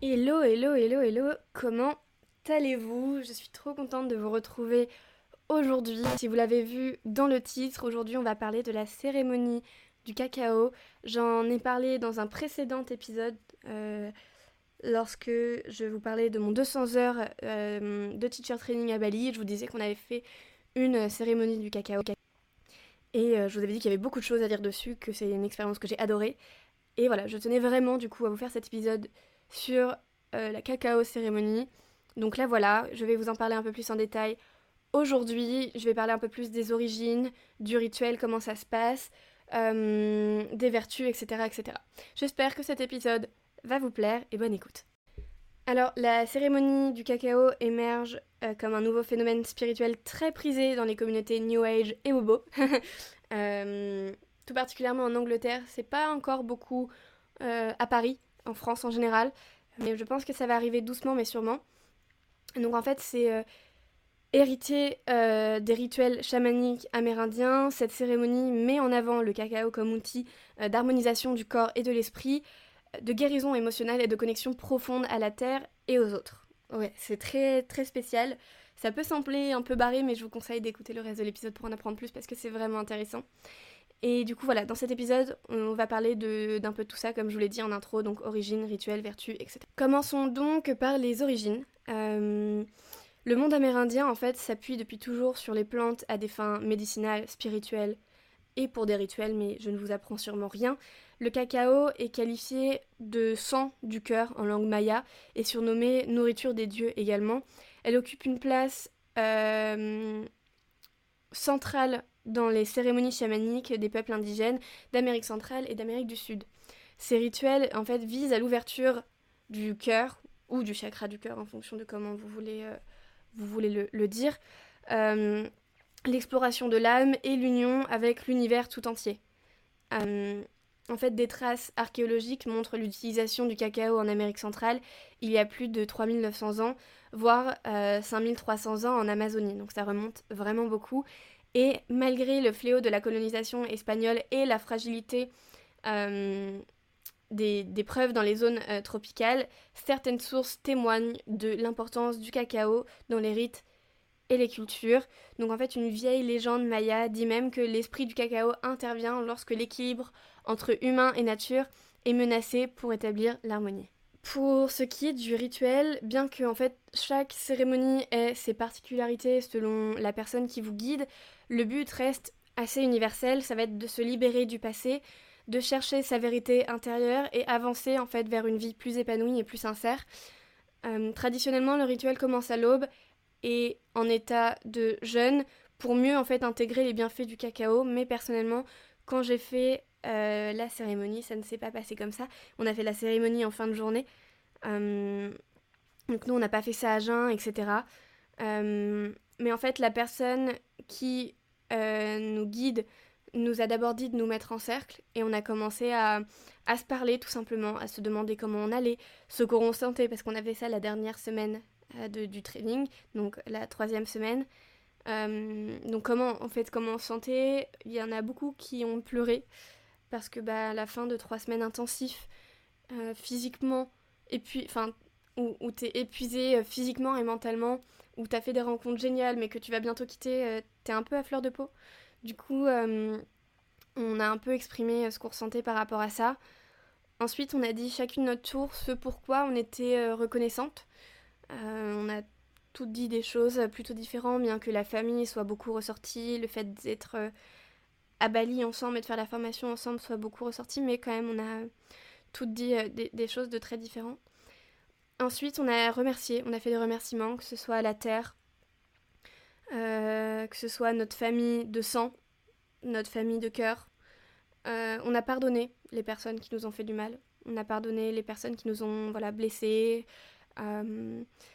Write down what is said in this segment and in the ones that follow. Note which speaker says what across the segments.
Speaker 1: Hello, hello, hello, hello, comment allez-vous? Je suis trop contente de vous retrouver aujourd'hui. Si vous l'avez vu dans le titre, aujourd'hui on va parler de la cérémonie du cacao. J'en ai parlé dans un précédent épisode euh, lorsque je vous parlais de mon 200 heures euh, de teacher training à Bali. Je vous disais qu'on avait fait une cérémonie du cacao. Et euh, je vous avais dit qu'il y avait beaucoup de choses à dire dessus, que c'est une expérience que j'ai adorée. Et voilà, je tenais vraiment du coup à vous faire cet épisode sur euh, la cacao cérémonie. Donc là voilà, je vais vous en parler un peu plus en détail. Aujourd'hui, je vais parler un peu plus des origines, du rituel, comment ça se passe, euh, des vertus, etc. etc. J'espère que cet épisode va vous plaire et bonne écoute. Alors, la cérémonie du cacao émerge euh, comme un nouveau phénomène spirituel très prisé dans les communautés New Age et Bobo. tout particulièrement en Angleterre, c'est pas encore beaucoup à Paris, en France en général. Mais je pense que ça va arriver doucement mais sûrement. Donc en fait c'est euh, héritier euh, des rituels chamaniques amérindiens. Cette cérémonie met en avant le cacao comme outil euh, d'harmonisation du corps et de l'esprit, de guérison émotionnelle et de connexion profonde à la terre et aux autres. Ouais, c'est très très spécial. Ça peut sembler un peu barré, mais je vous conseille d'écouter le reste de l'épisode pour en apprendre plus parce que c'est vraiment intéressant. Et du coup, voilà, dans cet épisode, on va parler d'un peu de tout ça, comme je vous l'ai dit en intro, donc origine, rituel, vertu, etc. Commençons donc par les origines. Euh, le monde amérindien, en fait, s'appuie depuis toujours sur les plantes à des fins médicinales, spirituelles et pour des rituels, mais je ne vous apprends sûrement rien. Le cacao est qualifié de sang du cœur en langue maya et surnommé nourriture des dieux également. Elle occupe une place euh, centrale dans les cérémonies chamaniques des peuples indigènes d'Amérique centrale et d'Amérique du Sud. Ces rituels, en fait, visent à l'ouverture du cœur ou du chakra du cœur en fonction de comment vous voulez, euh, vous voulez le, dire, euh, l'exploration de l'âme et l'union avec l'univers tout entier. Euh, en fait, des traces archéologiques montrent l'utilisation du cacao en Amérique centrale il y a plus de 3900 ans, voire 5300 ans en Amazonie. Donc ça remonte vraiment beaucoup. Et malgré le fléau de la colonisation espagnole et la fragilité euh, des, preuves dans les zones euh, tropicales, certaines sources témoignent de l'importance du cacao dans les rites et les cultures. Donc en fait, une vieille légende maya dit même que l'esprit du cacao intervient lorsque l'équilibre entre humain et nature est menacé pour établir l'harmonie. Pour ce qui est du rituel, bien que en fait chaque cérémonie ait ses particularités selon la personne qui vous guide, le but reste assez universel, ça va être de se libérer du passé, de chercher sa vérité intérieure et avancer en fait vers une vie plus épanouie et plus sincère. Euh, traditionnellement, le rituel commence à l'aube et en état de jeûne pour mieux en fait intégrer les bienfaits du cacao. Mais personnellement, quand j'ai fait euh, la cérémonie, ça ne s'est pas passé comme ça. On a fait la cérémonie en fin de journée. Euh, donc nous, on n'a pas fait ça à jeun, etc. Euh, mais en fait, la personne qui nous guide nous a d'abord dit de nous mettre en cercle et on a commencé à, se parler tout simplement, à se demander comment on allait, ce qu'on ressentait, parce qu'on avait ça la dernière semaine du training, donc la troisième semaine. donc comment en fait comment on se sentait Il y en a beaucoup qui ont pleuré parce que bah, à la fin de trois semaines intensifs, euh, physiquement, et puis, enfin, où, où t'es épuisé euh, physiquement et mentalement, où t'as fait des rencontres géniales, mais que tu vas bientôt quitter, euh, t'es un peu à fleur de peau. Du coup, on a un peu exprimé ce qu'on ressentait par rapport à ça. Ensuite, on a dit chacune notre tour ce pourquoi on était reconnaissante. on a toutes dit des choses plutôt différentes, bien que la famille soit beaucoup ressortie, le fait d'être à Bali ensemble et de faire la formation ensemble soit beaucoup ressorti, mais quand même on a toutes dit euh, des, choses de très différentes. Ensuite, on a remercié, on a fait des remerciements, que ce soit la terre, euh, que ce soit notre famille de sang, notre famille de cœur. Euh, on a pardonné les personnes qui nous ont fait du mal. On a pardonné les personnes qui nous ont voilà, blessés.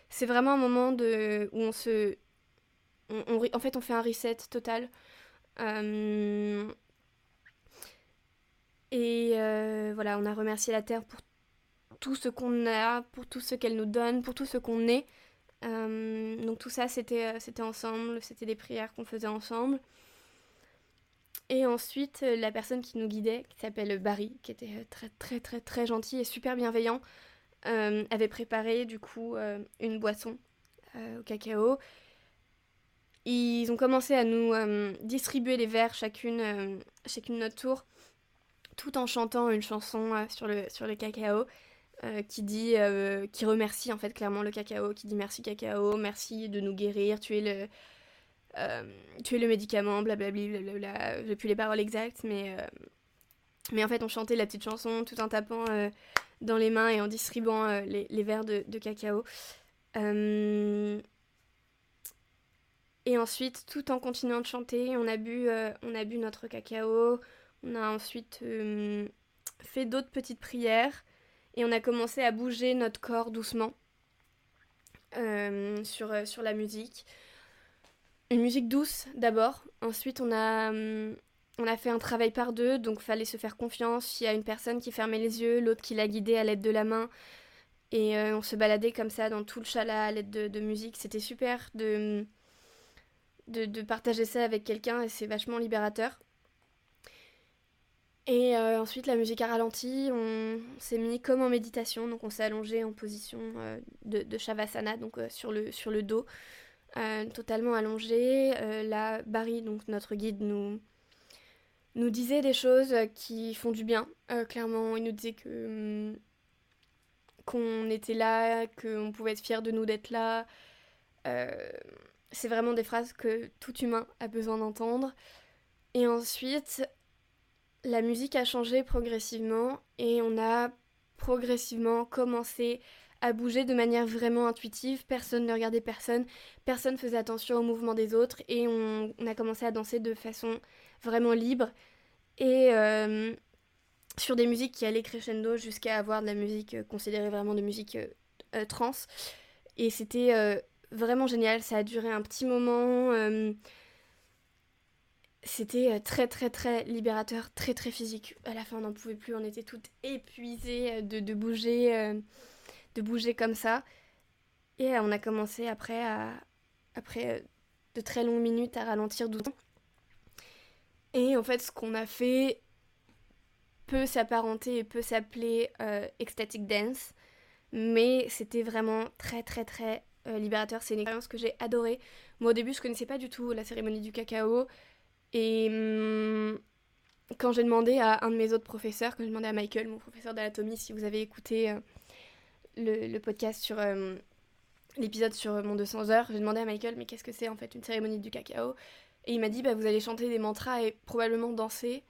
Speaker 1: c'est vraiment un moment de, où on se... en fait, on fait un reset total. Euh, et euh, voilà, on a remercié la Terre pour tout ce qu'on a, pour tout ce qu'elle nous donne, pour tout ce qu'on est. Euh, donc tout ça, c'était, c'était ensemble, c'était des prières qu'on faisait ensemble. Et ensuite, la personne qui nous guidait, qui s'appelle Barry, qui était très très très très gentil et super bienveillant, avait préparé du coup une boisson au cacao. Ils ont commencé à nous distribuer les verres chacune, chacune notre tour, tout en chantant une chanson sur, le, sur le cacao. qui dit qui remercie en fait clairement le cacao qui dit merci cacao merci de nous guérir tu es le euh, tuer le médicament, blablabla, blablabla. J'ai plus les paroles exactes, mais, euh, mais en fait, on chantait la petite chanson tout en tapant euh, dans les mains et en distribuant les, les, verres de cacao. Et ensuite, tout en continuant de chanter, on a bu, on a bu notre cacao. On a ensuite fait d'autres petites prières et on a commencé à bouger notre corps doucement sur, sur la musique une musique douce d'abord. Ensuite, on a, on a fait un travail par deux, donc fallait se faire confiance. Il y a une personne qui fermait les yeux, l'autre qui l'a guidée à l'aide de la main. Et euh, on se baladait comme ça dans tout le chalet à l'aide de, musique. C'était super de, de, partager ça avec quelqu'un et c'est vachement libérateur. Et euh, ensuite, la musique a ralenti, on, s'est mis comme en méditation, donc on s'est allongé en position euh, de, Shavasana, donc sur, le, sur le dos. Euh, totalement allongé. Euh, là, Barry, donc notre guide, nous, nous disait des choses qui font du bien. Euh, clairement, il nous disait que hum, qu'on était là, qu'on pouvait être fier de nous d'être là. C'est vraiment des phrases que tout humain a besoin d'entendre. Et ensuite, la musique a changé progressivement et on a progressivement commencé à bouger de manière vraiment intuitive. Personne ne regardait personne, personne faisait attention au mouvement des autres et on, a commencé à danser de façon vraiment libre et euh, sur des musiques qui allaient crescendo jusqu'à avoir de la musique euh, considérée vraiment de musique euh, trans. Et c'était vraiment génial, ça a duré un petit moment. c'était très très très libérateur, très très physique. À la fin on n'en pouvait plus, on était toutes épuisées de, de bouger de bouger comme ça. Et on a commencé après, après euh, de très longues minutes à ralentir doucement. Et en fait, ce qu'on a fait peut s'apparenter et peut s'appeler euh, ecstatic dance, mais c'était vraiment très très très euh, libérateur. C'est une expérience que j'ai adorée. Moi au début, je connaissais pas du tout la cérémonie du cacao, et hum, quand j'ai demandé à un de mes autres professeurs, quand j'ai demandé à Michael, mon professeur d'anatomie, si vous avez écouté le, podcast sur euh, l'épisode sur mon 200 heures, j'ai demandé à Michael, mais qu'est-ce que c'est en fait une cérémonie du cacao? Et il m'a dit, bah vous allez chanter des mantras et probablement danser.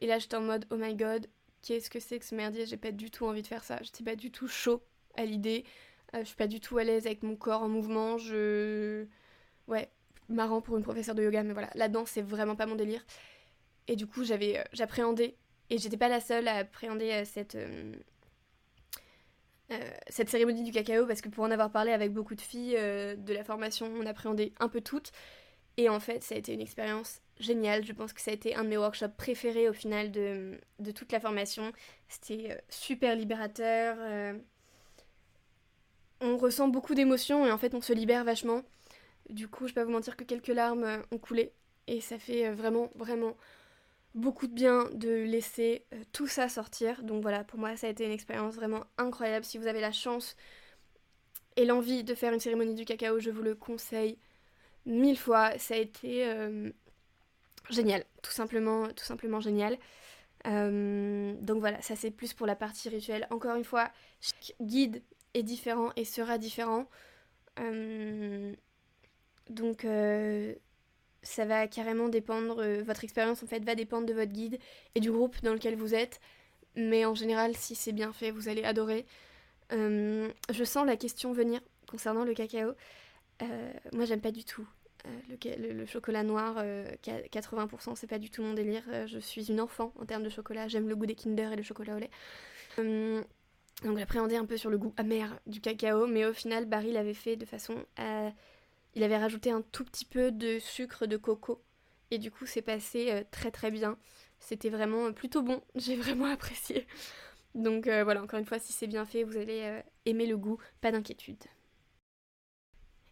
Speaker 1: Et là j'étais en mode, oh my god, qu'est-ce que c'est que ce merdier? J'ai pas du tout envie de faire ça. J'étais pas du tout chaud à l'idée. Euh, je suis pas du tout à l'aise avec mon corps en mouvement. Je. Ouais, marrant pour une professeure de yoga, mais voilà, la danse c'est vraiment pas mon délire. Et du coup, j'avais, euh, j'appréhendais, et j'étais pas la seule à appréhender cette, euh, cette cérémonie du cacao parce que pour en avoir parlé avec beaucoup de filles de la formation, on appréhendait un peu toutes. Et en fait, ça a été une expérience géniale. Je pense que ça a été un de mes workshops préférés au final de, de toute la formation. C'était super libérateur. On ressent beaucoup d'émotions et en fait, on se libère vachement. Du coup, je peux pas vous mentir que quelques larmes ont coulé. Et ça fait vraiment, vraiment beaucoup de bien de laisser euh, tout ça sortir. Donc voilà, pour moi, ça a été une expérience vraiment incroyable. Si vous avez la chance et l'envie de faire une cérémonie du cacao, je vous le conseille mille fois. Ça a été euh, génial, tout simplement, tout simplement génial. Euh, donc voilà, ça c'est plus pour la partie rituelle. Encore une fois, chaque guide est différent et sera différent. donc ça va carrément dépendre, euh, votre expérience en fait va dépendre de votre guide et du groupe dans lequel vous êtes. Mais en général, si c'est bien fait, vous allez adorer. Euh, je sens la question venir concernant le cacao. Euh, moi, j'aime pas du tout le, chocolat noir. 80%, c'est pas du tout mon délire. je suis une enfant en termes de chocolat. J'aime le goût des Kinder et le chocolat au lait. Donc j'appréhendais un peu sur le goût amer du cacao, mais au final, Barry l'avait fait de façon à il avait rajouté un tout petit peu de sucre de coco. Et du coup, c'est passé euh, très très bien. C'était vraiment euh, plutôt bon. J'ai vraiment apprécié. Donc euh, voilà, encore une fois, si c'est bien fait, vous allez aimer le goût. Pas d'inquiétude.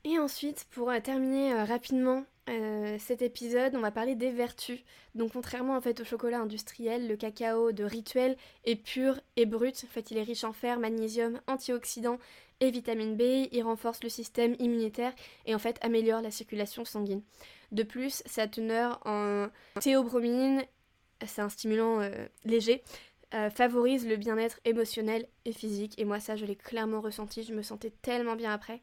Speaker 1: Et ensuite, pour terminer rapidement euh, cet épisode, on va parler des vertus. Donc contrairement en fait au chocolat industriel, le cacao de rituel est pur et brut. En fait, il est riche en fer, magnésium, antioxydants et vitamine B. Il renforce le système immunitaire et en fait améliore la circulation sanguine. De plus, sa teneur en théobromine, c'est un stimulant euh, léger, euh, favorise le bien-être émotionnel et physique. Et moi, ça, je l'ai clairement ressenti. Je me sentais tellement bien après.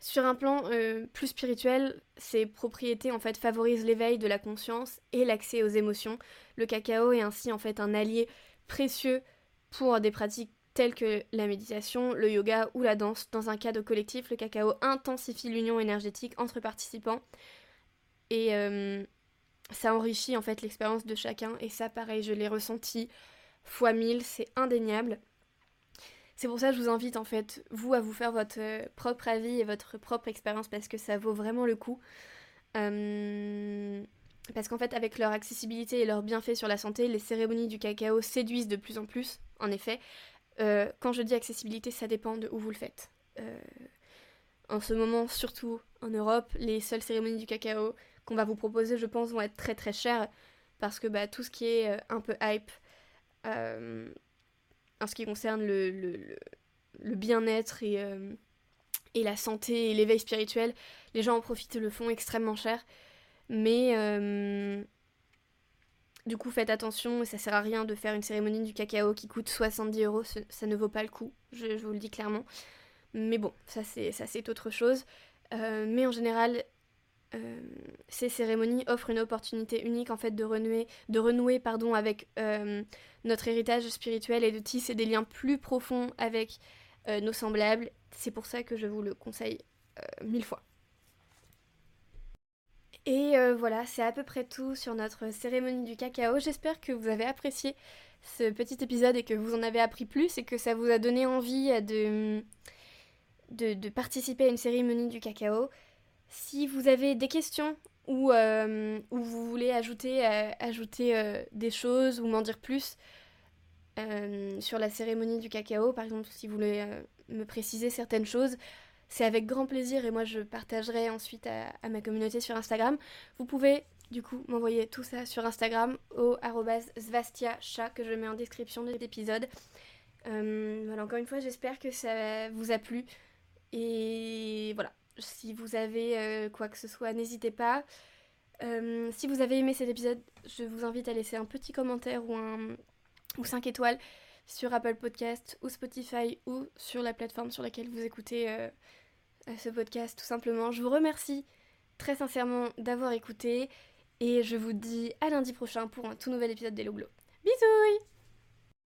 Speaker 1: Sur un plan euh, plus spirituel, ces propriétés en fait favorisent l'éveil de la conscience et l'accès aux émotions. Le cacao est ainsi en fait un allié précieux pour des pratiques telles que la méditation, le yoga ou la danse. Dans un cadre collectif, le cacao intensifie l'union énergétique entre participants et euh, ça enrichit en fait l'expérience de chacun. Et ça, pareil, je l'ai ressenti fois mille, c'est indéniable. C'est pour ça que je vous invite en fait, vous, à vous faire votre euh, propre avis et votre propre expérience parce que ça vaut vraiment le coup. Euh, parce qu'en fait, avec leur accessibilité et leur bienfait sur la santé, les cérémonies du cacao séduisent de plus en plus, en effet. Euh, quand je dis accessibilité, ça dépend de où vous le faites. en ce moment, surtout en Europe, les seules cérémonies du cacao qu'on va vous proposer, je pense, vont être très très chères parce que bah, tout ce qui est un peu hype, en ce qui concerne le, bien-être et, euh, et la santé et l'éveil spirituel, les gens en profitent le font extrêmement cher. Mais euh, du coup, faites attention, ça sert à rien de faire une cérémonie du cacao qui coûte 70 euros, ça ne vaut pas le coup, je, vous le dis clairement. Mais bon, ça c'est autre chose. Euh, mais en général, euh, ces cérémonies offrent une opportunité unique en fait de renouer, de renouer pardon, avec euh, notre héritage spirituel et de tisser des liens plus profonds avec euh, nos semblables. C'est pour ça que je vous le conseille mille fois. Et voilà, c'est à peu près tout sur notre cérémonie du cacao. J'espère que vous avez apprécié ce petit épisode et que vous en avez appris plus et que ça vous a donné envie de, participer à une cérémonie du cacao. Si vous avez des questions ou, euh, vous voulez ajouter, euh, ajouter euh, des choses ou m'en dire plus sur la cérémonie du cacao, par exemple, si vous voulez me préciser certaines choses, c'est avec grand plaisir et moi je partagerai ensuite à, ma communauté sur Instagram. Vous pouvez du coup m'envoyer tout ça sur Instagram au chat que je mets en description de l'épisode. voilà, encore une fois, j'espère que ça vous a plu. Et voilà, si vous avez euh, quoi que ce soit, n'hésitez pas. Euh, si vous avez aimé cet épisode, je vous invite à laisser un petit commentaire ou, un, ou 5 étoiles sur Apple Podcast ou Spotify ou sur la plateforme sur laquelle vous écoutez euh, ce podcast tout simplement. Je vous remercie très sincèrement d'avoir écouté et je vous dis à lundi prochain pour un tout nouvel épisode des Glow. Bisous